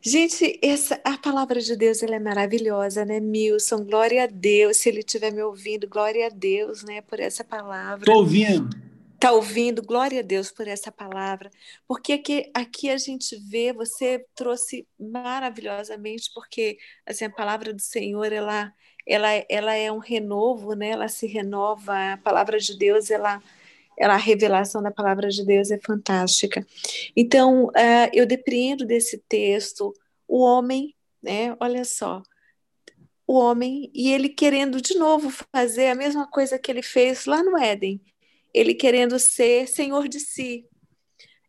Gente, essa, a palavra de Deus ela é maravilhosa, né, Milson? Glória a Deus. Se ele estiver me ouvindo, glória a Deus, né, por essa palavra. Estou ouvindo. Está ouvindo? Glória a Deus por essa palavra. Porque aqui, aqui a gente vê, você trouxe maravilhosamente, porque assim, a palavra do Senhor, ela, ela, ela é um renovo, né? ela se renova. A palavra de Deus, ela ela, a revelação da palavra de Deus é fantástica. Então, uh, eu depreendo desse texto o homem, né? Olha só, o homem e ele querendo de novo fazer a mesma coisa que ele fez lá no Éden, ele querendo ser senhor de si.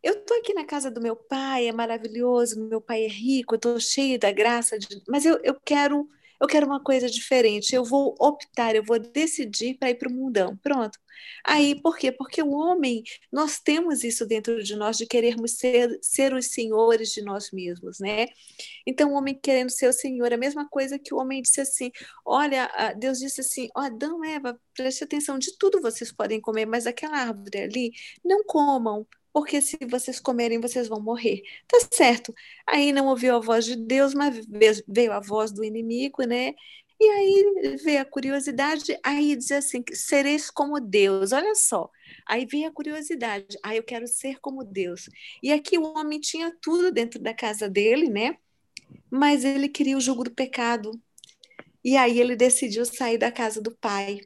Eu estou aqui na casa do meu pai, é maravilhoso, meu pai é rico, eu estou cheia da graça, de... mas eu, eu quero eu quero uma coisa diferente, eu vou optar, eu vou decidir para ir para o mundão. Pronto. Aí, por quê? Porque o homem, nós temos isso dentro de nós, de querermos ser, ser os senhores de nós mesmos, né? Então, o homem querendo ser o senhor, a mesma coisa que o homem disse assim: olha, Deus disse assim: oh, Adão, Eva, preste atenção, de tudo vocês podem comer, mas aquela árvore ali, não comam, porque se vocês comerem, vocês vão morrer. Tá certo. Aí não ouviu a voz de Deus, mas veio a voz do inimigo, né? E aí veio a curiosidade, aí diz assim: sereis como Deus, olha só. Aí veio a curiosidade, aí ah, eu quero ser como Deus. E aqui o homem tinha tudo dentro da casa dele, né? Mas ele queria o jugo do pecado. E aí ele decidiu sair da casa do pai.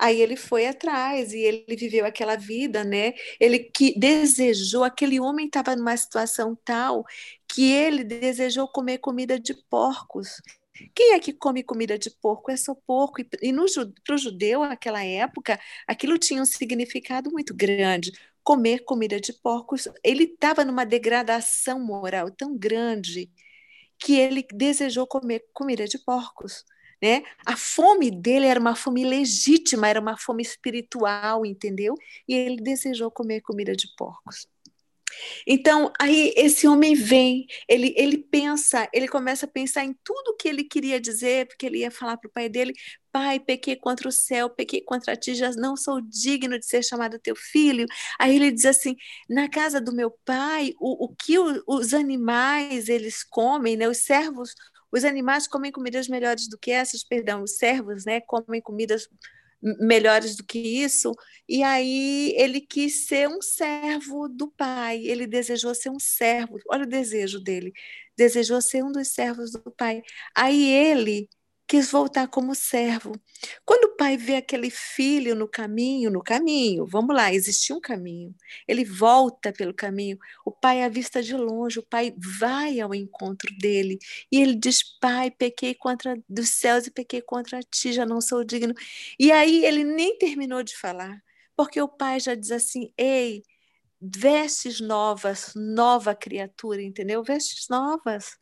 Aí ele foi atrás e ele viveu aquela vida, né? Ele que desejou, aquele homem estava numa situação tal que ele desejou comer comida de porcos. Quem é que come comida de porco? É só porco. E, para o judeu, naquela época, aquilo tinha um significado muito grande. Comer comida de porcos, ele estava numa degradação moral tão grande que ele desejou comer comida de porcos. Né? A fome dele era uma fome legítima, era uma fome espiritual, entendeu? E ele desejou comer comida de porcos. Então, aí esse homem vem, ele, ele pensa, ele começa a pensar em tudo que ele queria dizer, porque ele ia falar para o pai dele: Pai, pequei contra o céu, pequei contra ti, já não sou digno de ser chamado teu filho. Aí ele diz assim: Na casa do meu pai, o, o que o, os animais eles comem, né? Os servos os animais comem comidas melhores do que essas, perdão, os servos, né, comem comidas melhores do que isso, e aí ele quis ser um servo do pai, ele desejou ser um servo, olha o desejo dele, desejou ser um dos servos do pai. Aí ele quis voltar como servo. Quando o pai vê aquele filho no caminho, no caminho, vamos lá, existia um caminho. Ele volta pelo caminho. O pai à vista de longe, o pai vai ao encontro dele e ele diz: "Pai, pequei contra dos céus e pequei contra ti, já não sou digno". E aí ele nem terminou de falar, porque o pai já diz assim: "Ei, vestes novas, nova criatura, entendeu? Vestes novas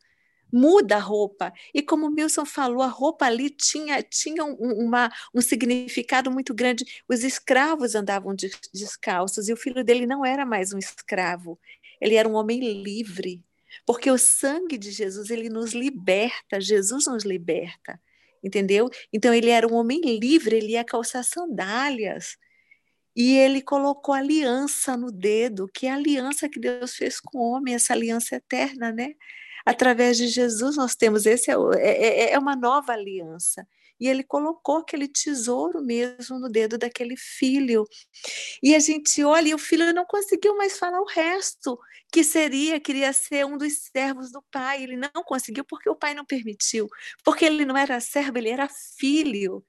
muda a roupa. E como o Milson falou, a roupa ali tinha, tinha um, uma, um significado muito grande. Os escravos andavam descalços e o filho dele não era mais um escravo, ele era um homem livre. Porque o sangue de Jesus, ele nos liberta, Jesus nos liberta, entendeu? Então ele era um homem livre, ele ia calçar sandálias. E ele colocou aliança no dedo, que é a aliança que Deus fez com o homem, essa aliança eterna, né? Através de Jesus, nós temos esse é, é, é, é uma nova aliança. E ele colocou aquele tesouro mesmo no dedo daquele filho. E a gente olha e o filho não conseguiu mais falar o resto, que seria, queria ser um dos servos do pai. Ele não conseguiu porque o pai não permitiu. Porque ele não era servo, ele era filho.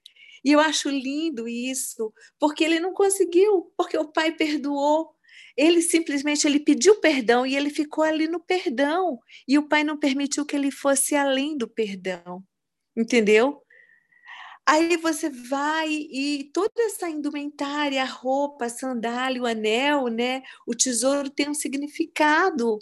E eu acho lindo isso, porque ele não conseguiu, porque o pai perdoou. Ele simplesmente ele pediu perdão e ele ficou ali no perdão. E o pai não permitiu que ele fosse além do perdão. Entendeu? Aí você vai e toda essa indumentária, a roupa, a sandália, o anel, né? O tesouro tem um significado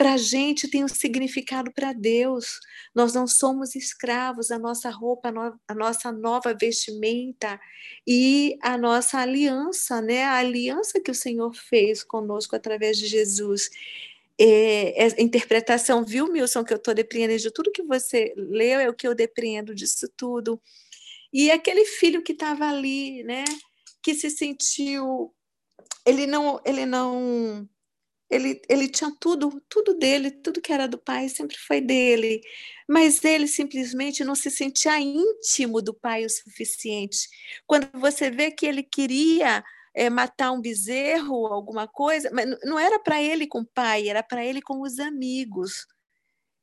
para a gente tem um significado para Deus. Nós não somos escravos, a nossa roupa, a, nossa nova vestimenta e a nossa aliança, né? A aliança que o Senhor fez conosco através de Jesus. É, é, interpretação, viu, Milson, que eu estou depreendendo de tudo que você leu, é o que eu depreendo disso tudo. E aquele filho que estava ali, né? Que se sentiu. Ele não, ele não ele, ele tinha tudo, tudo dele, tudo que era do pai sempre foi dele. Mas ele simplesmente não se sentia íntimo do pai o suficiente. Quando você vê que ele queria é, matar um bezerro, alguma coisa, mas não era para ele com o pai, era para ele com os amigos.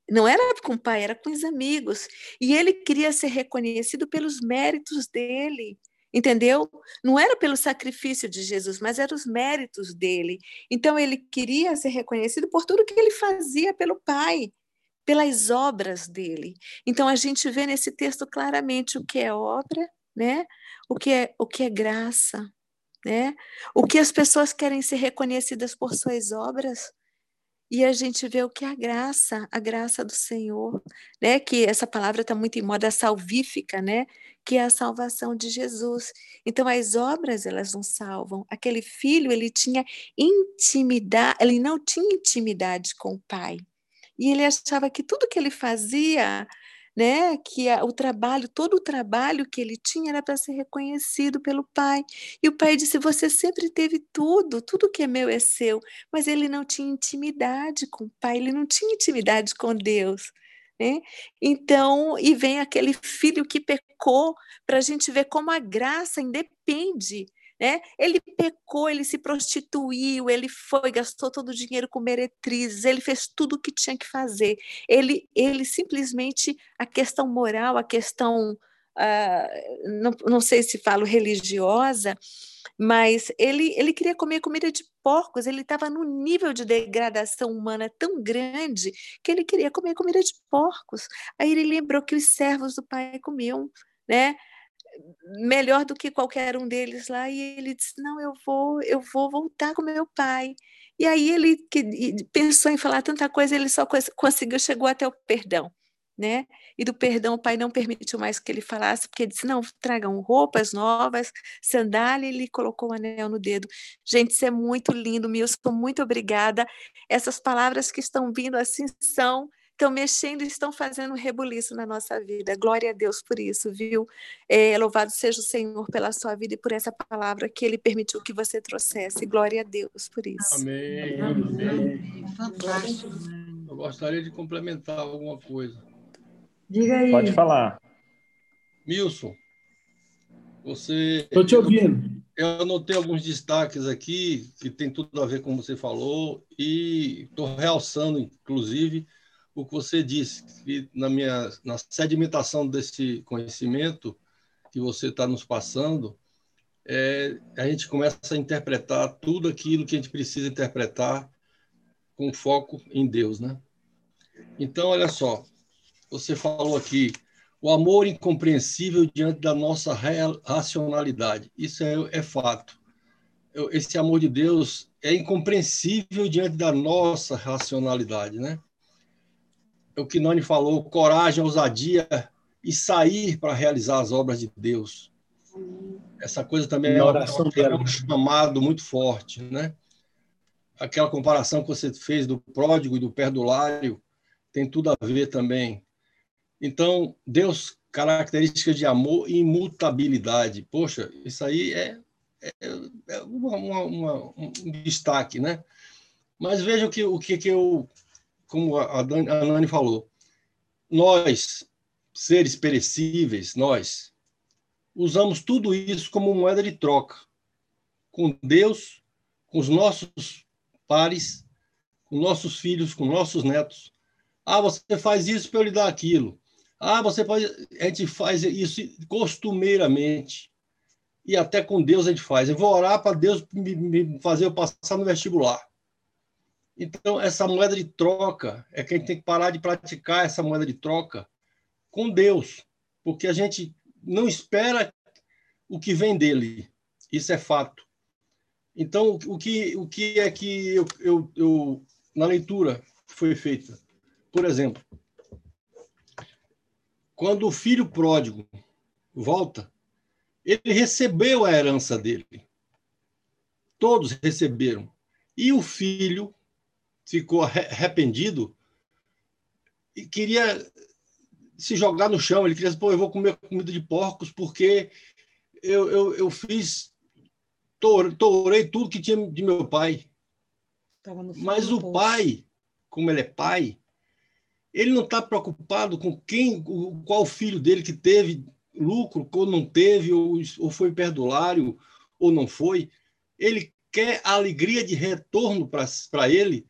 Não era com o pai, era com os amigos. E ele queria ser reconhecido pelos méritos dele entendeu? Não era pelo sacrifício de Jesus, mas eram os méritos dele. Então ele queria ser reconhecido por tudo que ele fazia pelo Pai, pelas obras dele. Então a gente vê nesse texto claramente o que é obra, né? O que é o que é graça, né? O que as pessoas querem ser reconhecidas por suas obras. E a gente vê o que é a graça, a graça do Senhor, né? Que essa palavra está muito em moda salvífica, né? Que é a salvação de Jesus. Então as obras elas não salvam. Aquele filho ele tinha intimidade, ele não tinha intimidade com o pai. E ele achava que tudo que ele fazia né? Que a, o trabalho, todo o trabalho que ele tinha era para ser reconhecido pelo pai. E o pai disse: Você sempre teve tudo, tudo que é meu é seu. Mas ele não tinha intimidade com o pai, ele não tinha intimidade com Deus. Né? Então, e vem aquele filho que pecou, para a gente ver como a graça independe né? Ele pecou, ele se prostituiu, ele foi, gastou todo o dinheiro com meretrizes, ele fez tudo o que tinha que fazer. Ele, ele simplesmente, a questão moral, a questão, uh, não, não sei se falo religiosa, mas ele, ele queria comer comida de porcos, ele estava num nível de degradação humana tão grande que ele queria comer comida de porcos. Aí ele lembrou que os servos do pai comiam, né? Melhor do que qualquer um deles lá e ele disse não eu vou eu vou voltar com meu pai. E aí ele que pensou em falar tanta coisa ele só conseguiu chegou até o perdão né? E do perdão o pai não permitiu mais que ele falasse porque ele disse não tragam roupas novas sandália. Ele colocou o um anel no dedo. Gente isso é muito lindo Milson muito obrigada. Essas palavras que estão vindo assim são estão mexendo e estão fazendo um rebuliço na nossa vida. Glória a Deus por isso, viu? É, louvado seja o Senhor pela sua vida e por essa palavra que Ele permitiu que você trouxesse. Glória a Deus por isso. Amém. Amém. Fantástico. Eu gostaria de complementar alguma coisa. Diga aí. Pode falar. Milson, você. Estou te ouvindo. Eu anotei alguns destaques aqui que tem tudo a ver com você falou e estou realçando, inclusive, o que você disse, que na minha na sedimentação desse conhecimento que você está nos passando, é, a gente começa a interpretar tudo aquilo que a gente precisa interpretar com foco em Deus, né? Então, olha só, você falou aqui o amor incompreensível diante da nossa racionalidade. Isso é, é fato. Esse amor de Deus é incompreensível diante da nossa racionalidade, né? O que Noni falou, coragem, ousadia e sair para realizar as obras de Deus. Essa coisa também é, é um chamado muito forte, né? Aquela comparação que você fez do pródigo e do perdulário tem tudo a ver também. Então, Deus, características de amor e imutabilidade. Poxa, isso aí é, é, é uma, uma, uma, um destaque, né? Mas veja o que, o que, que eu como a, Dani, a Nani falou, nós, seres perecíveis, nós, usamos tudo isso como moeda de troca com Deus, com os nossos pares, com nossos filhos, com nossos netos. Ah, você faz isso para eu lhe dar aquilo. Ah, você pode. A gente faz isso costumeiramente. E até com Deus a gente faz. Eu vou orar para Deus me, me fazer eu passar no vestibular. Então, essa moeda de troca é que a gente tem que parar de praticar essa moeda de troca com Deus, porque a gente não espera o que vem dele. Isso é fato. Então, o que, o que é que eu, eu, eu na leitura foi feita? Por exemplo, quando o filho pródigo volta, ele recebeu a herança dele. Todos receberam. E o filho ficou arrependido e queria se jogar no chão. Ele queria dizer, pô, eu vou comer comida de porcos porque eu, eu, eu fiz, tourei tudo que tinha de meu pai. Mas o pai, como ele é pai, ele não está preocupado com quem, qual filho dele que teve lucro, ou não teve, ou, ou foi perdulário, ou não foi. Ele quer a alegria de retorno para ele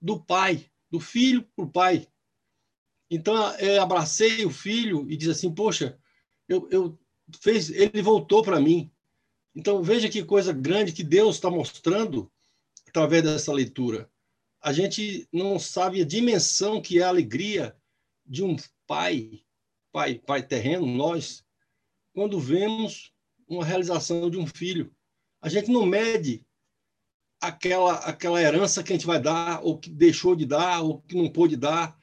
do pai, do filho para o pai. Então, eu abracei o filho e disse assim: Poxa, eu, eu fez, ele voltou para mim. Então, veja que coisa grande que Deus está mostrando através dessa leitura. A gente não sabe a dimensão que é a alegria de um pai, pai, pai terreno, nós, quando vemos uma realização de um filho. A gente não mede aquela, aquela herança que a gente vai dar, ou que deixou de dar, ou que não pôde dar.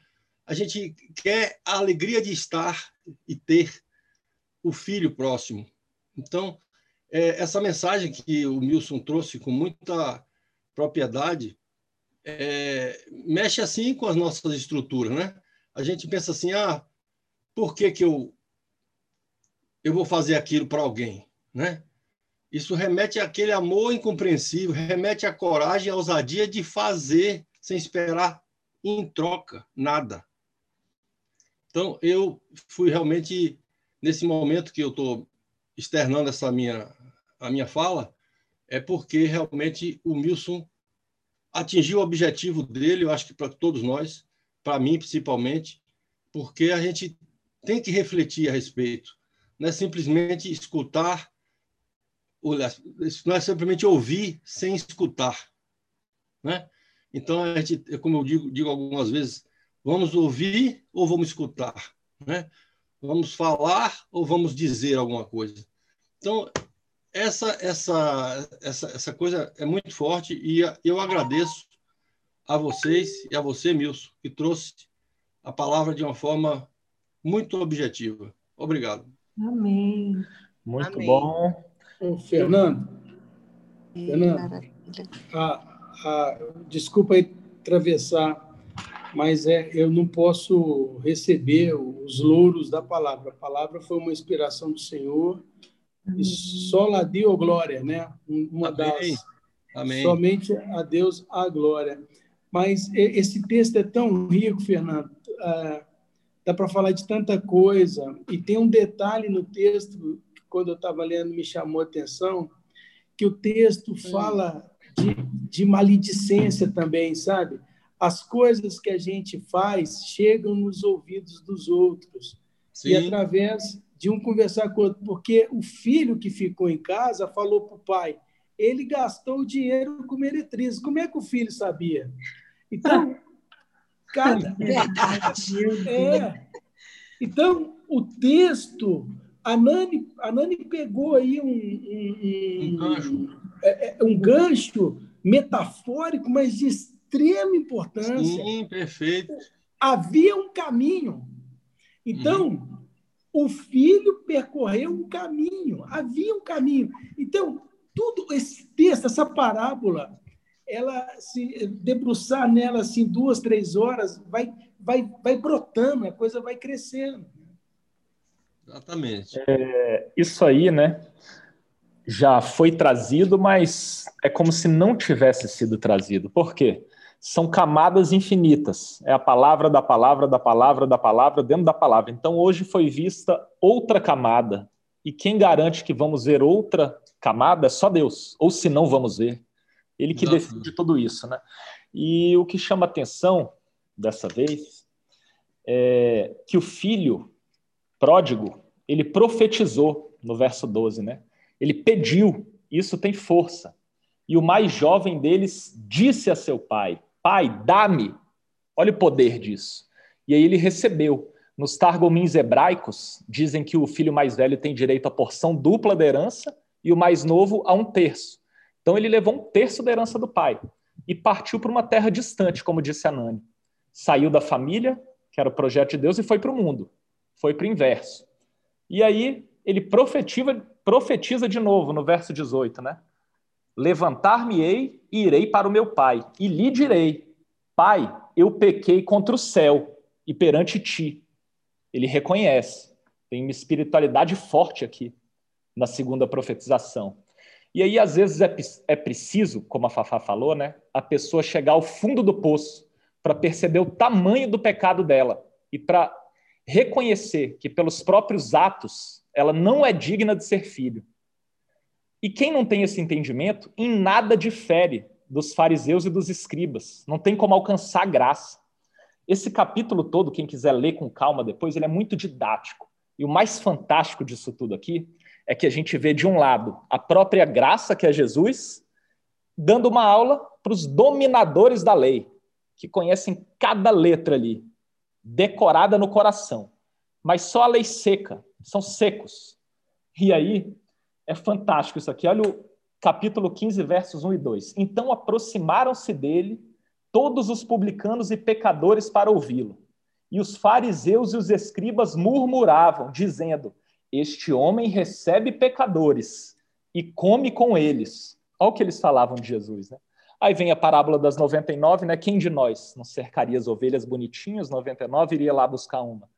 A gente quer a alegria de estar e ter o filho próximo. Então, é, essa mensagem que o Milson trouxe com muita propriedade é, mexe assim com as nossas estruturas, né? A gente pensa assim, ah, por que que eu eu vou fazer aquilo para alguém, né? Isso remete àquele amor incompreensível, remete à coragem, à ousadia de fazer sem esperar em troca nada. Então, eu fui realmente, nesse momento que eu estou externando essa minha, a minha fala, é porque realmente o Milson atingiu o objetivo dele, eu acho que para todos nós, para mim principalmente, porque a gente tem que refletir a respeito. Não é simplesmente escutar não é simplesmente ouvir sem escutar, né? Então a gente, como eu digo, digo algumas vezes, vamos ouvir ou vamos escutar, né? Vamos falar ou vamos dizer alguma coisa. Então essa essa essa essa coisa é muito forte e eu agradeço a vocês e a você, Milson, que trouxe a palavra de uma forma muito objetiva. Obrigado. Amém. Muito Amém. bom. Ô, Fernando, é, Fernando a, a, desculpa aí atravessar, mas é, eu não posso receber os louros da palavra. A palavra foi uma inspiração do Senhor e só lá deu glória, né? Uma Amém. das Amém. somente a Deus a glória. Mas esse texto é tão rico, Fernando. Ah, dá para falar de tanta coisa e tem um detalhe no texto quando eu estava lendo, me chamou a atenção, que o texto hum. fala de, de maledicência também, sabe? As coisas que a gente faz chegam nos ouvidos dos outros. Sim. E através de um conversar com o outro. Porque o filho que ficou em casa falou para o pai: ele gastou o dinheiro com meretriz. Como é que o filho sabia? Então, cada. É. Então, o texto a Nani, a Nani pegou aí um, um, um, gancho. É, é, um gancho metafórico, mas de extrema importância. Sim, perfeito. Havia um caminho. Então, uhum. o filho percorreu um caminho, havia um caminho. Então, tudo esse texto, essa parábola, ela se debruçar nela assim duas, três horas, vai, vai, vai brotando, a coisa vai crescendo. Exatamente. É, isso aí, né? Já foi trazido, mas é como se não tivesse sido trazido. Por quê? São camadas infinitas. É a palavra da palavra, da palavra, da palavra, dentro da palavra. Então, hoje foi vista outra camada. E quem garante que vamos ver outra camada é só Deus. Ou se não vamos ver. Ele que decide tudo isso, né? E o que chama atenção dessa vez é que o filho pródigo, ele profetizou no verso 12, né? Ele pediu, isso tem força. E o mais jovem deles disse a seu pai: Pai, dá-me. Olha o poder disso. E aí ele recebeu. Nos targomins hebraicos, dizem que o filho mais velho tem direito à porção dupla da herança e o mais novo a um terço. Então ele levou um terço da herança do pai e partiu para uma terra distante, como disse Anani. Saiu da família, que era o projeto de Deus, e foi para o mundo foi para o inverso. E aí ele profetiza, profetiza de novo no verso 18, né? Levantar-me-ei e irei para o meu pai, e lhe direi: Pai, eu pequei contra o céu e perante ti. Ele reconhece. Tem uma espiritualidade forte aqui na segunda profetização. E aí, às vezes, é, é preciso, como a Fafá falou, né, a pessoa chegar ao fundo do poço para perceber o tamanho do pecado dela e para reconhecer que, pelos próprios atos, ela não é digna de ser filho. E quem não tem esse entendimento, em nada difere dos fariseus e dos escribas. Não tem como alcançar graça. Esse capítulo todo, quem quiser ler com calma depois, ele é muito didático. E o mais fantástico disso tudo aqui é que a gente vê, de um lado, a própria graça, que é Jesus, dando uma aula para os dominadores da lei, que conhecem cada letra ali, decorada no coração. Mas só a lei seca, são secos. E aí, é fantástico isso aqui. Olha o capítulo 15, versos 1 e 2. Então aproximaram-se dele todos os publicanos e pecadores para ouvi-lo. E os fariseus e os escribas murmuravam, dizendo: Este homem recebe pecadores e come com eles. Olha o que eles falavam de Jesus, né? Aí vem a parábola das 99, né? Quem de nós não cercaria as ovelhas bonitinhas, 99, iria lá buscar uma?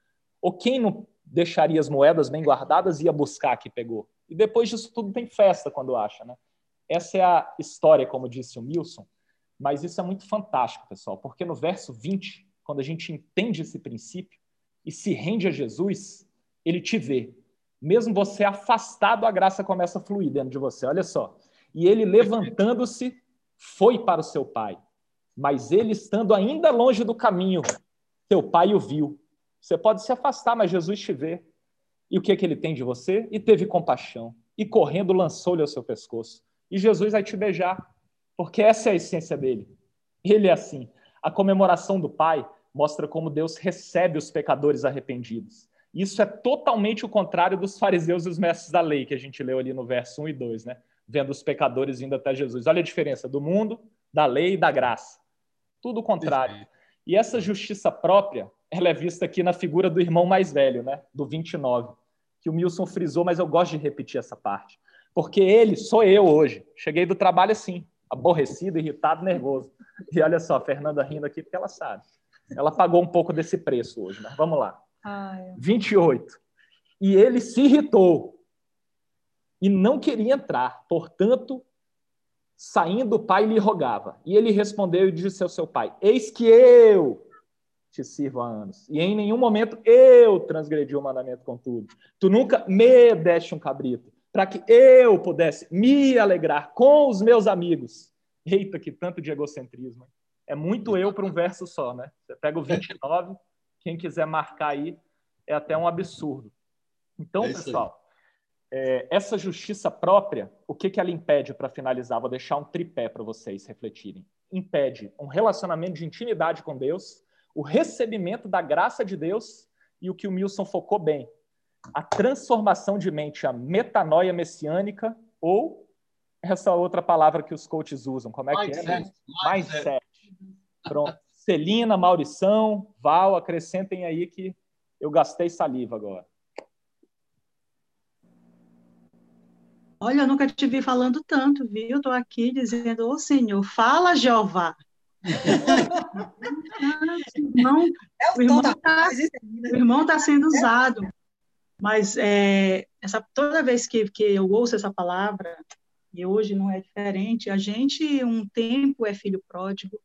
Ou quem não deixaria as moedas bem guardadas e ia buscar a que pegou? E depois disso tudo tem festa quando acha, né? Essa é a história, como disse o Milson, mas isso é muito fantástico, pessoal, porque no verso 20, quando a gente entende esse princípio e se rende a Jesus, ele te vê. Mesmo você afastado, a graça começa a fluir dentro de você. Olha só. E ele, levantando-se, foi para o seu pai. Mas ele, estando ainda longe do caminho, seu pai o viu. Você pode se afastar, mas Jesus te vê. E o que, é que ele tem de você? E teve compaixão. E correndo, lançou-lhe ao seu pescoço. E Jesus vai te beijar, porque essa é a essência dele. Ele é assim. A comemoração do Pai mostra como Deus recebe os pecadores arrependidos. Isso é totalmente o contrário dos fariseus e os mestres da lei, que a gente leu ali no verso 1 e 2, né? Vendo os pecadores vindo até Jesus. Olha a diferença do mundo, da lei e da graça. Tudo o contrário. E essa justiça própria ela é vista aqui na figura do irmão mais velho, né? do 29, que o Milson frisou, mas eu gosto de repetir essa parte. Porque ele, sou eu hoje. Cheguei do trabalho assim, aborrecido, irritado, nervoso. E olha só, a Fernanda rindo aqui porque ela sabe. Ela pagou um pouco desse preço hoje, mas vamos lá. Ai. 28. E ele se irritou e não queria entrar. Portanto, saindo o pai lhe rogava. E ele respondeu e disse ao seu pai: Eis que eu te sirvo há anos. E em nenhum momento eu transgredi o mandamento contudo. Tu nunca me deste um cabrito, para que eu pudesse me alegrar com os meus amigos. Eita, que tanto de egocentrismo. É muito eu para um verso só, né? Você pega o 29, quem quiser marcar aí, é até um absurdo. Então, é pessoal, é, essa justiça própria, o que, que ela impede para finalizar? Vou deixar um tripé para vocês refletirem. Impede um relacionamento de intimidade com Deus, o recebimento da graça de Deus e o que o Milson focou bem, a transformação de mente, a metanoia messiânica ou essa outra palavra que os coaches usam, como é que é? Né? Mindset. Pronto. Celina, Maurição, Val, acrescentem aí que eu gastei saliva agora. Olha, eu nunca te vi falando tanto, viu? Estou aqui dizendo, ô oh, Senhor, fala, Jeová irmão, o irmão está o irmão tá sendo usado. Mas é, essa, toda vez que, que eu ouço essa palavra, e hoje não é diferente, a gente, um tempo é filho pródigo,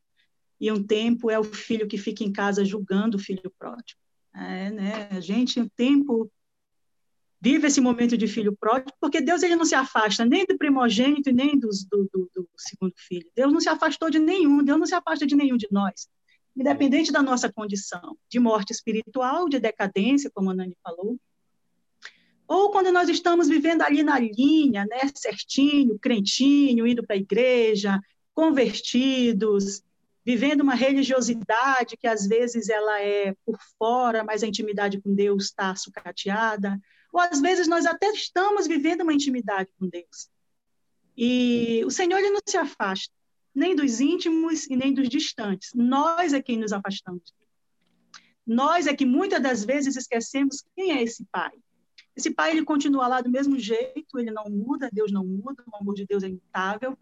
e um tempo é o filho que fica em casa julgando o filho pródigo. É, né? A gente, um tempo vive esse momento de filho pródigo, porque Deus ele não se afasta nem do primogênito e nem do, do, do, segundo filho. Deus não se afastou de nenhum, Deus não se afasta de nenhum de nós, independente da nossa condição de morte espiritual, de decadência, como a Nani falou, ou quando nós estamos vivendo ali na linha, né, certinho, crentinho, indo para a igreja, convertidos, vivendo uma religiosidade que às vezes ela é por fora, mas a intimidade com Deus está sucateada, ou às vezes nós até estamos vivendo uma intimidade com Deus. E o Senhor ele não se afasta nem dos íntimos e nem dos distantes. Nós é quem nos afastamos Nós é que muitas das vezes esquecemos quem é esse pai. Esse pai ele continua lá do mesmo jeito, ele não muda, Deus não muda, o amor de Deus é imutável.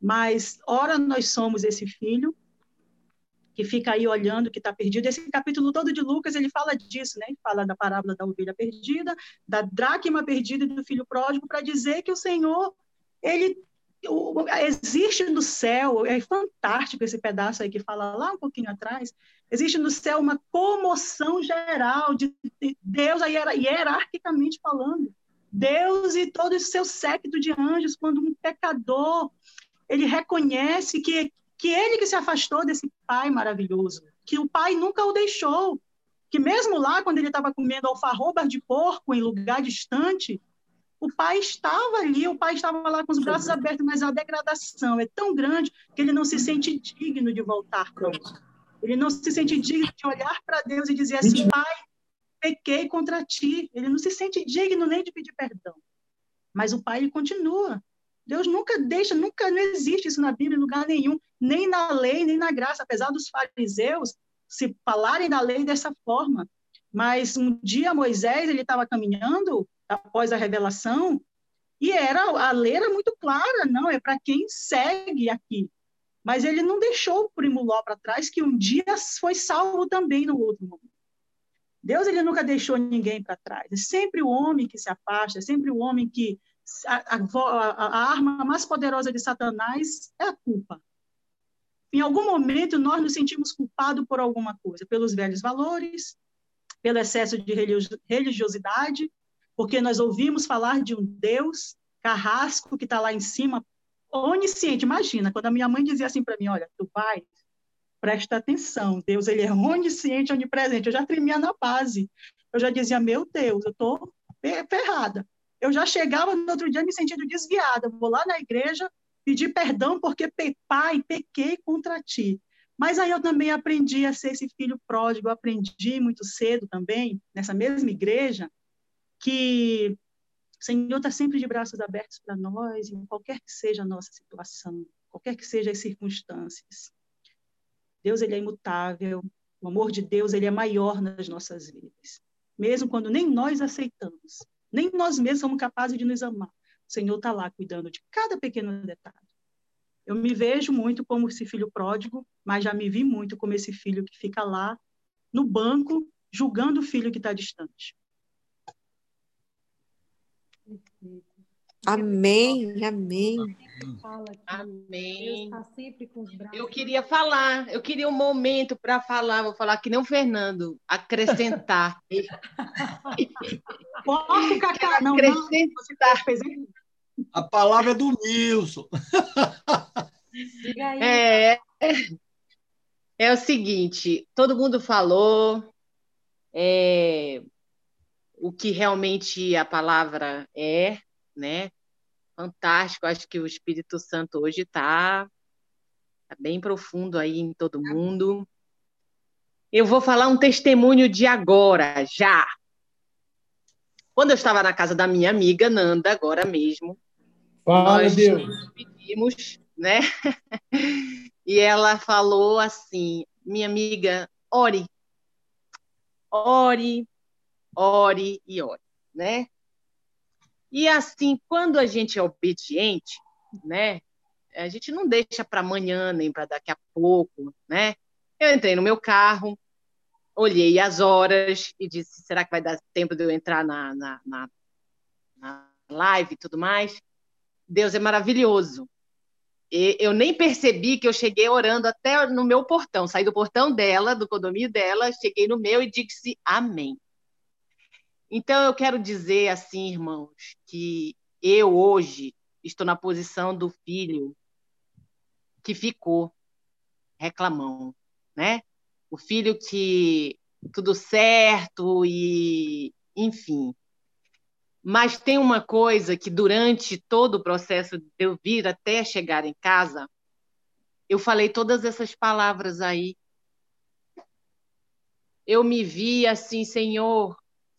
Mas ora nós somos esse filho que fica aí olhando, que está perdido. Esse capítulo todo de Lucas, ele fala disso, né? Ele fala da parábola da ovelha perdida, da dracma perdida e do filho pródigo, para dizer que o Senhor, ele existe no céu, é fantástico esse pedaço aí que fala lá um pouquinho atrás, existe no céu uma comoção geral de, de Deus, hierarquicamente falando, Deus e todo o seu séquito de anjos, quando um pecador, ele reconhece que, que ele que se afastou desse pai maravilhoso, que o pai nunca o deixou, que mesmo lá, quando ele estava comendo alfarrobas de porco em lugar distante, o pai estava ali, o pai estava lá com os braços abertos, mas a degradação é tão grande que ele não se sente digno de voltar para Ele não se sente digno de olhar para Deus e dizer assim, pai, pequei contra ti. Ele não se sente digno nem de pedir perdão. Mas o pai ele continua. Deus nunca deixa, nunca não existe isso na Bíblia em lugar nenhum, nem na lei, nem na graça, apesar dos fariseus se falarem da lei dessa forma. Mas um dia Moisés ele estava caminhando após a revelação, e era a lei era muito clara, não, é para quem segue aqui. Mas ele não deixou o primuló para trás, que um dia foi salvo também no outro momento. Deus ele nunca deixou ninguém para trás. É sempre o homem que se afasta, é sempre o homem que a, a, a, arma mais poderosa de Satanás é a culpa. Em algum momento nós nos sentimos culpados por alguma coisa, pelos velhos valores, pelo excesso de religiosidade, porque nós ouvimos falar de um Deus carrasco que está lá em cima, onisciente. Imagina, quando a minha mãe dizia assim para mim, olha, tu vai, presta atenção, Deus ele é onisciente, onipresente. Eu já tremia na base. Eu já dizia, meu Deus, eu estou ferrada. Eu já chegava no outro dia me sentindo desviada. Vou lá na igreja pedir perdão porque, pai, pequei contra ti. Mas aí eu também aprendi a ser esse filho pródigo, aprendi muito cedo também, nessa mesma igreja, que o Senhor está sempre de braços abertos para nós, em qualquer que seja a nossa situação, qualquer que sejam as circunstâncias. Deus ele é imutável, o amor de Deus ele é maior nas nossas vidas, mesmo quando nem nós aceitamos, nem nós mesmos somos capazes de nos amar. O Senhor está lá cuidando de cada pequeno detalhe. Eu me vejo muito como esse filho pródigo, mas já me vi muito como esse filho que fica lá no banco julgando o filho que está distante. Amém, amém. Amém. Eu queria falar, eu queria um momento para falar, vou falar que nem o Fernando, acrescentar. Posso, Cacá? Não, acrescentar. Não, A palavra é do Nilson. É, é o seguinte, todo mundo falou, é, o que realmente a palavra é, né? Fantástico, acho que o Espírito Santo hoje está tá bem profundo aí em todo mundo. Eu vou falar um testemunho de agora, já. Quando eu estava na casa da minha amiga Nanda, agora mesmo, Fala, nós Deus. pedimos, né? e ela falou assim: minha amiga, ore, ore, ore e ore, né? E assim, quando a gente é obediente, né? A gente não deixa para amanhã nem para daqui a pouco, né? Eu entrei no meu carro, olhei as horas e disse: será que vai dar tempo de eu entrar na, na, na, na live e tudo mais? Deus é maravilhoso. E eu nem percebi que eu cheguei orando até no meu portão. Saí do portão dela, do condomínio dela, cheguei no meu e disse amém. Então, eu quero dizer assim, irmãos, que eu hoje estou na posição do filho que ficou reclamão, né? O filho que tudo certo e, enfim. Mas tem uma coisa que durante todo o processo de eu vir até chegar em casa, eu falei todas essas palavras aí. Eu me vi assim, Senhor,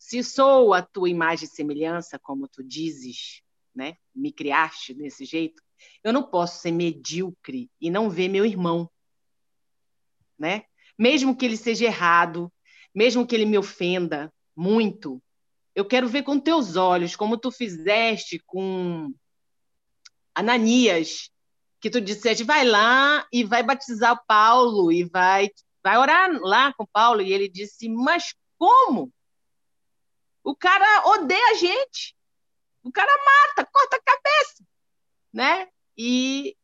se sou a tua imagem e semelhança, como tu dizes, né? Me criaste desse jeito, eu não posso ser medíocre e não ver meu irmão, né? Mesmo que ele seja errado, mesmo que ele me ofenda muito, eu quero ver com teus olhos, como tu fizeste com Ananias, que tu disseste, vai lá e vai batizar Paulo e vai vai orar lá com Paulo e ele disse, mas como? O cara odeia a gente. O cara mata, corta a cabeça. né? E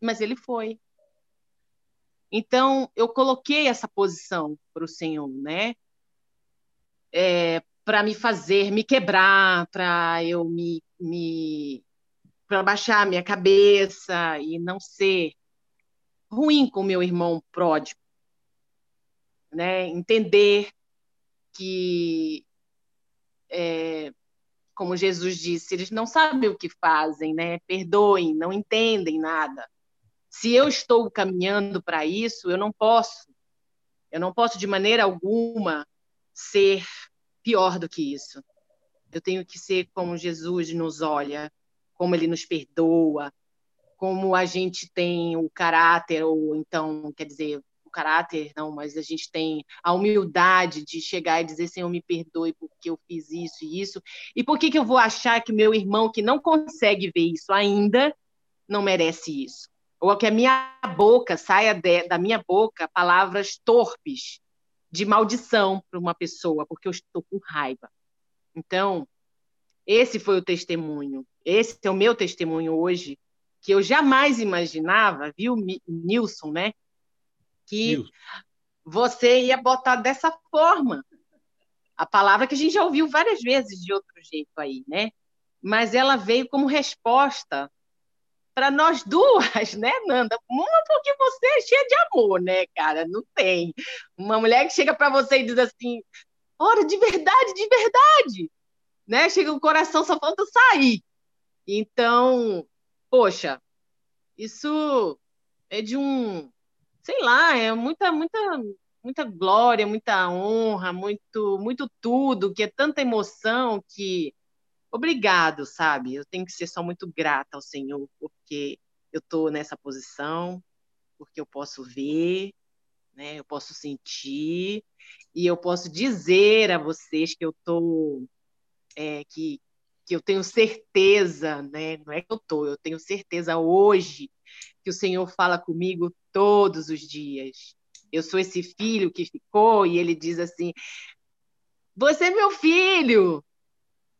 mas ele foi. Então eu coloquei essa posição para o Senhor, né? É, para me fazer, me quebrar, para eu me, me para baixar a minha cabeça e não ser ruim com meu irmão pródigo, né? Entender que, é, como Jesus disse, eles não sabem o que fazem, né? Perdoem, não entendem nada. Se eu estou caminhando para isso, eu não posso, eu não posso de maneira alguma ser pior do que isso. Eu tenho que ser como Jesus nos olha, como ele nos perdoa, como a gente tem o caráter, ou então, quer dizer, caráter, não, mas a gente tem a humildade de chegar e dizer, Senhor, me perdoe porque eu fiz isso e isso. E por que, que eu vou achar que meu irmão, que não consegue ver isso ainda, não merece isso? Ou que a minha boca saia de, da minha boca palavras torpes de maldição para uma pessoa, porque eu estou com raiva. Então, esse foi o testemunho. Esse é o meu testemunho hoje, que eu jamais imaginava, viu, Nilson, né? Que você ia botar dessa forma. A palavra que a gente já ouviu várias vezes de outro jeito aí, né? Mas ela veio como resposta para nós duas, né, Nanda? Uma porque você é cheia de amor, né, cara? Não tem. Uma mulher que chega para você e diz assim: "Ora, de verdade, de verdade", né? Chega o coração só falta sair. Então, poxa, isso é de um, sei lá, é muita, muita, muita glória, muita honra, muito, muito tudo, que é tanta emoção que obrigado, sabe? Eu tenho que ser só muito grata ao Senhor porque eu estou nessa posição, porque eu posso ver, né? Eu posso sentir e eu posso dizer a vocês que eu estou é, que que eu tenho certeza, né? Não é que eu tô, eu tenho certeza hoje que o Senhor fala comigo todos os dias. Eu sou esse filho que ficou e ele diz assim: "Você é meu filho.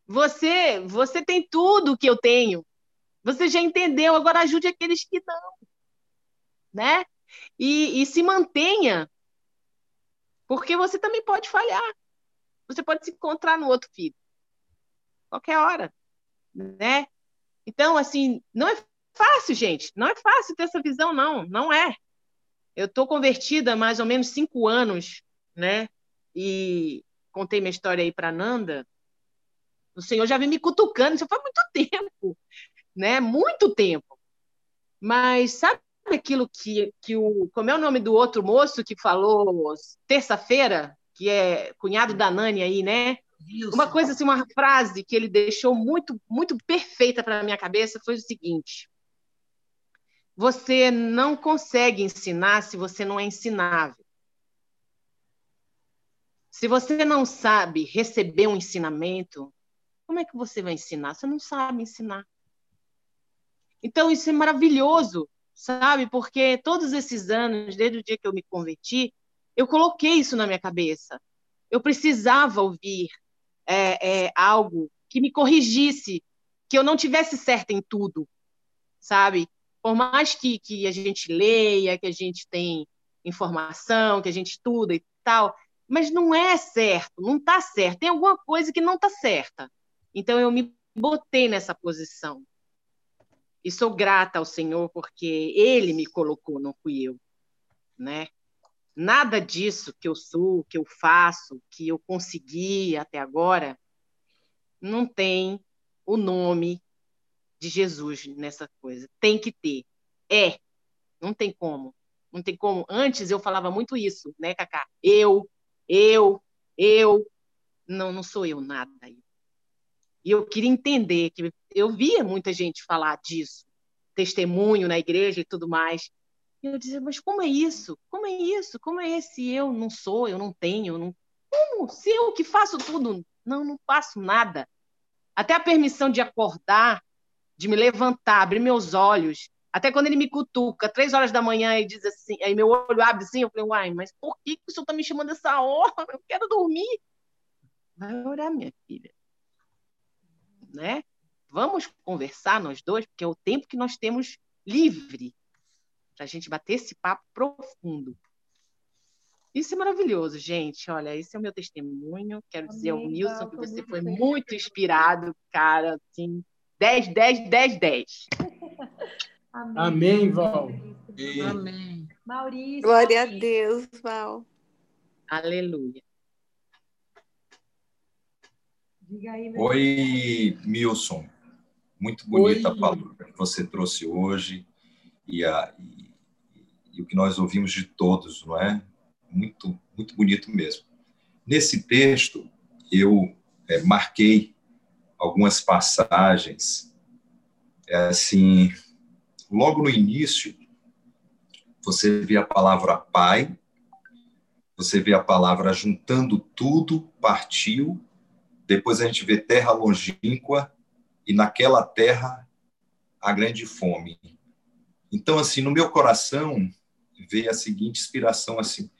Você, você tem tudo que eu tenho. Você já entendeu, agora ajude aqueles que não". Né? E, e se mantenha, porque você também pode falhar. Você pode se encontrar no outro filho qualquer hora, né? Então, assim, não é fácil, gente. Não é fácil ter essa visão, não. Não é. Eu estou convertida há mais ou menos cinco anos, né? E contei minha história aí para Nanda. O Senhor já vem me cutucando, isso faz muito tempo, né? Muito tempo. Mas sabe aquilo que, que o. Como é o nome do outro moço que falou terça-feira, que é cunhado da Nani aí, né? Isso. Uma coisa assim, uma frase que ele deixou muito, muito perfeita para minha cabeça foi o seguinte: você não consegue ensinar se você não é ensinável. Se você não sabe receber um ensinamento, como é que você vai ensinar? Você não sabe ensinar. Então, isso é maravilhoso, sabe? Porque todos esses anos, desde o dia que eu me converti, eu coloquei isso na minha cabeça. Eu precisava ouvir é, é, algo que me corrigisse, que eu não tivesse certa em tudo, sabe? Por mais que, que a gente leia, que a gente tem informação, que a gente estuda e tal, mas não é certo, não está certo. Tem alguma coisa que não está certa. Então eu me botei nessa posição. E sou grata ao Senhor porque Ele me colocou, não fui eu, né? Nada disso que eu sou, que eu faço, que eu consegui até agora, não tem o nome de Jesus nessa coisa. Tem que ter. É. Não tem como. Não tem como. Antes eu falava muito isso, né, Cacá? Eu, eu, eu. Não, não sou eu nada. E eu queria entender que eu via muita gente falar disso, testemunho na igreja e tudo mais. E eu dizia, mas como é isso? Como é isso? Como é esse eu não sou, eu não tenho? Eu não... Como? Se eu que faço tudo? Não, não faço nada. Até a permissão de acordar, de me levantar, abrir meus olhos. Até quando ele me cutuca, três horas da manhã, e diz assim, aí meu olho abre assim, eu falei, uai, mas por que, que o senhor está me chamando essa hora? Eu quero dormir. Vai orar, minha filha. Né? Vamos conversar nós dois, porque é o tempo que nós temos livre para a gente bater esse papo profundo. Isso é maravilhoso, gente. Olha, esse é o meu testemunho. Quero Amém, dizer ao Nilson que você foi muito inspirado, cara. Assim, 10, 10, 10, 10. Amém, Amém Val. Amém. Maurício. Glória a Deus, Val. Aleluia. Aí, Oi, Milson. Muito bonita Oi. a palavra que você trouxe hoje e, a, e, e, o que nós ouvimos de todos, não é? Muito, muito bonito mesmo. Nesse texto, eu é, marquei algumas passagens, é, assim, logo no início, você vê a palavra pai, você vê a palavra juntando tudo, partiu, depois a gente vê terra longínqua, e naquela terra a grande fome. Então, assim, no meu coração veio a seguinte inspiração, assim,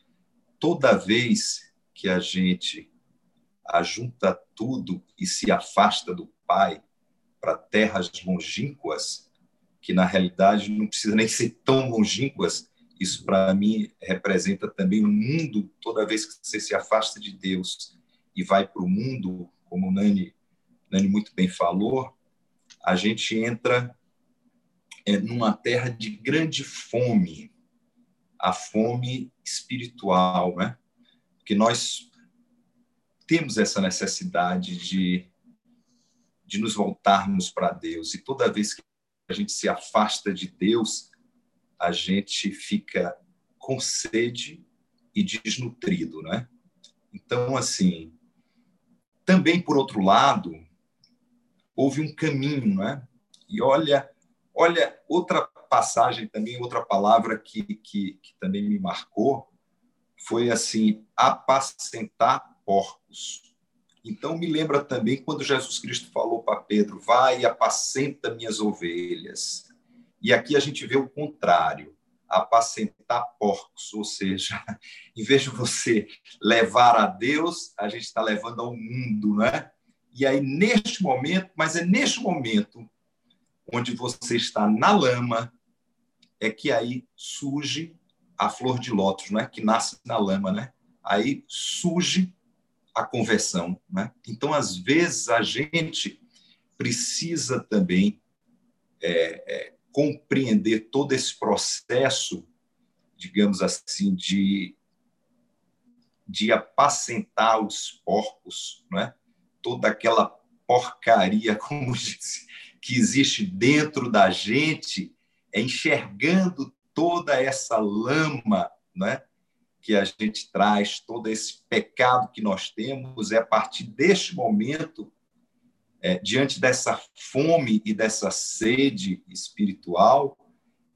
toda vez que a gente ajunta tudo e se afasta do Pai para terras longínquas, que na realidade não precisa nem ser tão longínquas, isso para mim representa também o mundo, toda vez que você se afasta de Deus e vai para o mundo, como Nani, Nani muito bem falou, a gente entra é, numa terra de grande fome, a fome espiritual, né? Que nós temos essa necessidade de, de nos voltarmos para Deus. E toda vez que a gente se afasta de Deus, a gente fica com sede e desnutrido, né? Então, assim, também por outro lado, houve um caminho, né? E olha, olha outra passagem também, outra palavra que, que, que também me marcou, foi assim, apacentar porcos. Então, me lembra também quando Jesus Cristo falou para Pedro: vai e apacenta minhas ovelhas. E aqui a gente vê o contrário, apacentar porcos, ou seja, em vez de você levar a Deus, a gente está levando ao mundo, né? E aí, neste momento, mas é neste momento onde você está na lama, é que aí surge a flor de lótus, né? que nasce na lama. Né? Aí surge a conversão. Né? Então, às vezes, a gente precisa também é, é, compreender todo esse processo, digamos assim, de, de apacentar os porcos, não é? toda aquela porcaria, como disse, que existe dentro da gente, é enxergando toda essa lama, né? Que a gente traz, todo esse pecado que nós temos, é a partir deste momento é, diante dessa fome e dessa sede espiritual,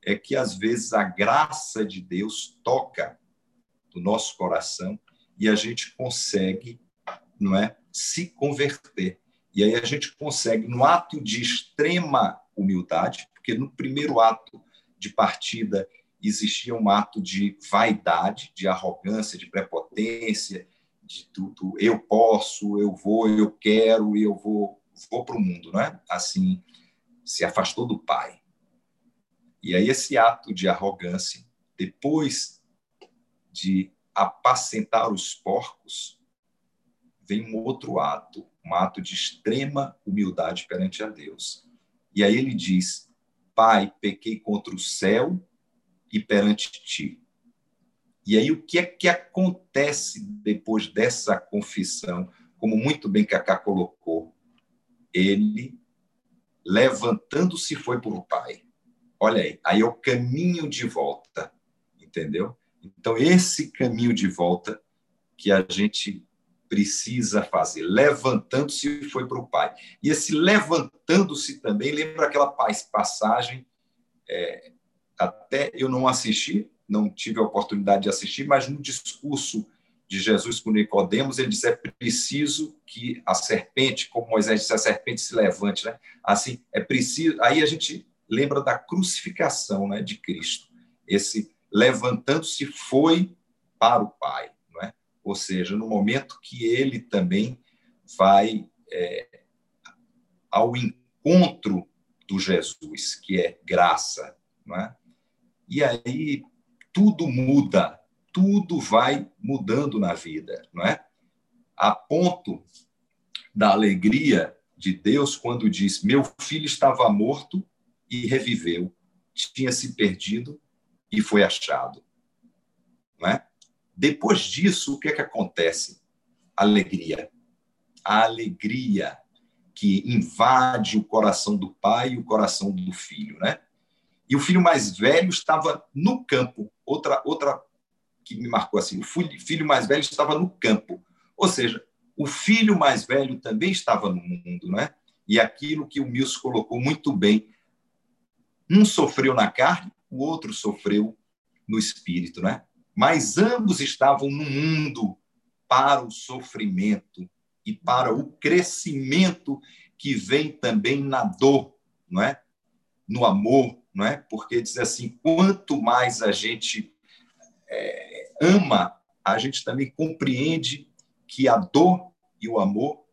é que às vezes a graça de Deus toca no nosso coração e a gente consegue, não é, se converter. E aí a gente consegue, no ato de extrema humildade, porque no primeiro ato de partida existia um ato de vaidade, de arrogância, de prepotência, de tudo, eu posso, eu vou, eu quero, eu vou for para o mundo, não é? Assim, se afastou do pai. E aí esse ato de arrogância, depois de apacentar os porcos, vem um outro ato, um ato de extrema humildade perante a Deus. E aí ele diz: Pai, pequei contra o céu e perante ti. E aí o que é que acontece depois dessa confissão? Como muito bem Cacá colocou, ele, levantando-se, foi para o Pai. Olha aí, aí é o caminho de volta, entendeu? Então, esse caminho de volta que a gente precisa fazer. Levantando-se, foi para o Pai. E esse levantando-se também, lembra aquela passagem, é, até eu não assisti, não tive a oportunidade de assistir, mas no discurso de Jesus com Nicodemos, ele diz é preciso que a serpente, como Moisés disse, a serpente se levante, né? Assim, é preciso. Aí a gente lembra da crucificação, né, de Cristo. Esse levantando-se foi para o Pai, não é? Ou seja, no momento que ele também vai é, ao encontro do Jesus, que é graça, não é? E aí tudo muda, tudo vai mudando na vida, não é? A ponto da alegria de Deus quando diz: Meu filho estava morto e reviveu, tinha se perdido e foi achado. Não é? Depois disso, o que é que acontece? Alegria. A alegria que invade o coração do pai e o coração do filho, né? E o filho mais velho estava no campo. Outra outra que me marcou assim, o filho mais velho estava no campo. Ou seja, o filho mais velho também estava no mundo, né? E aquilo que o Mills colocou muito bem, um sofreu na carne, o outro sofreu no espírito, né? Mas ambos estavam no mundo para o sofrimento e para o crescimento que vem também na dor, não é? No amor, não é? Porque diz assim, quanto mais a gente é, ama, a gente também compreende que a dor e o amor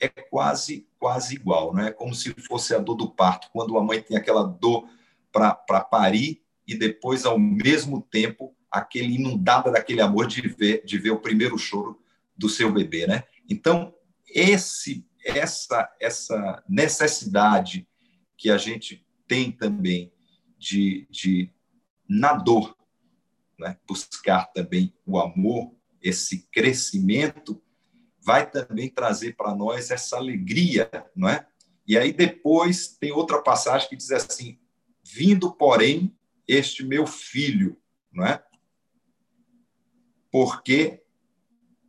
é quase quase igual, não é? Como se fosse a dor do parto, quando a mãe tem aquela dor para parir e depois ao mesmo tempo aquele inundada daquele amor de ver de ver o primeiro choro do seu bebê, né? Então esse essa essa necessidade que a gente tem também de, de na dor, né? buscar também o amor, esse crescimento vai também trazer para nós essa alegria, não é? E aí depois tem outra passagem que diz assim: vindo, porém, este meu filho, não é? Porque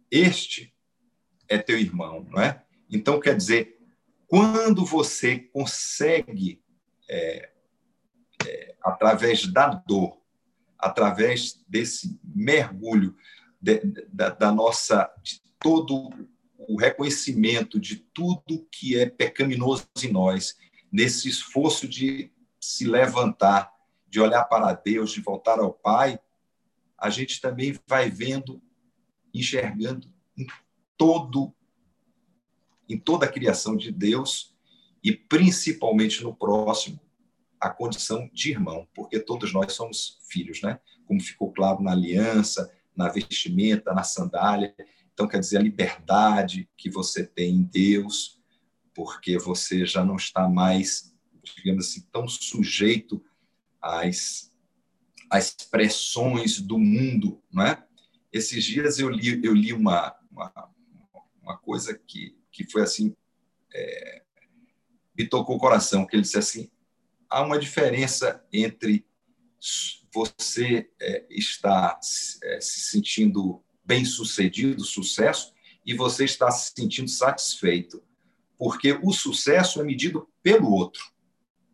este é teu irmão, não é? Então quer dizer, quando você consegue é, através da dor, através desse mergulho de, da, da nossa de todo o reconhecimento de tudo que é pecaminoso em nós, nesse esforço de se levantar, de olhar para Deus, de voltar ao Pai, a gente também vai vendo, enxergando em todo em toda a criação de Deus e principalmente no próximo a condição de irmão, porque todos nós somos filhos, né? Como ficou claro na aliança, na vestimenta, na sandália. Então, quer dizer, a liberdade que você tem em Deus, porque você já não está mais, digamos assim, tão sujeito às, às pressões do mundo, não é? Esses dias eu li, eu li uma, uma, uma coisa que, que foi assim, é, me tocou o coração, que ele disse assim, há uma diferença entre você é, estar é, se sentindo bem sucedido, sucesso, e você está se sentindo satisfeito. Porque o sucesso é medido pelo outro,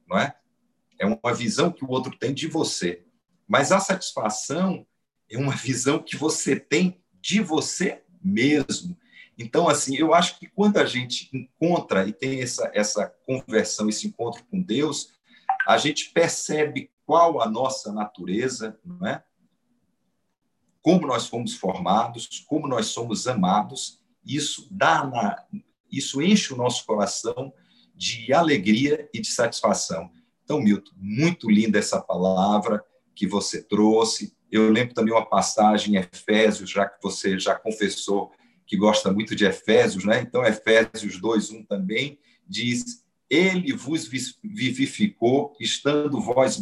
não é? É uma visão que o outro tem de você. Mas a satisfação é uma visão que você tem de você mesmo. Então, assim, eu acho que quando a gente encontra e tem essa, essa conversão, esse encontro com Deus, a gente percebe qual a nossa natureza, não é? como nós fomos formados, como nós somos amados, isso dá na, isso enche o nosso coração de alegria e de satisfação. Então, Milton, muito linda essa palavra que você trouxe. Eu lembro também uma passagem em Efésios, já que você já confessou que gosta muito de Efésios, né? Então, Efésios 2:1 também diz: Ele vos vivificou, estando vós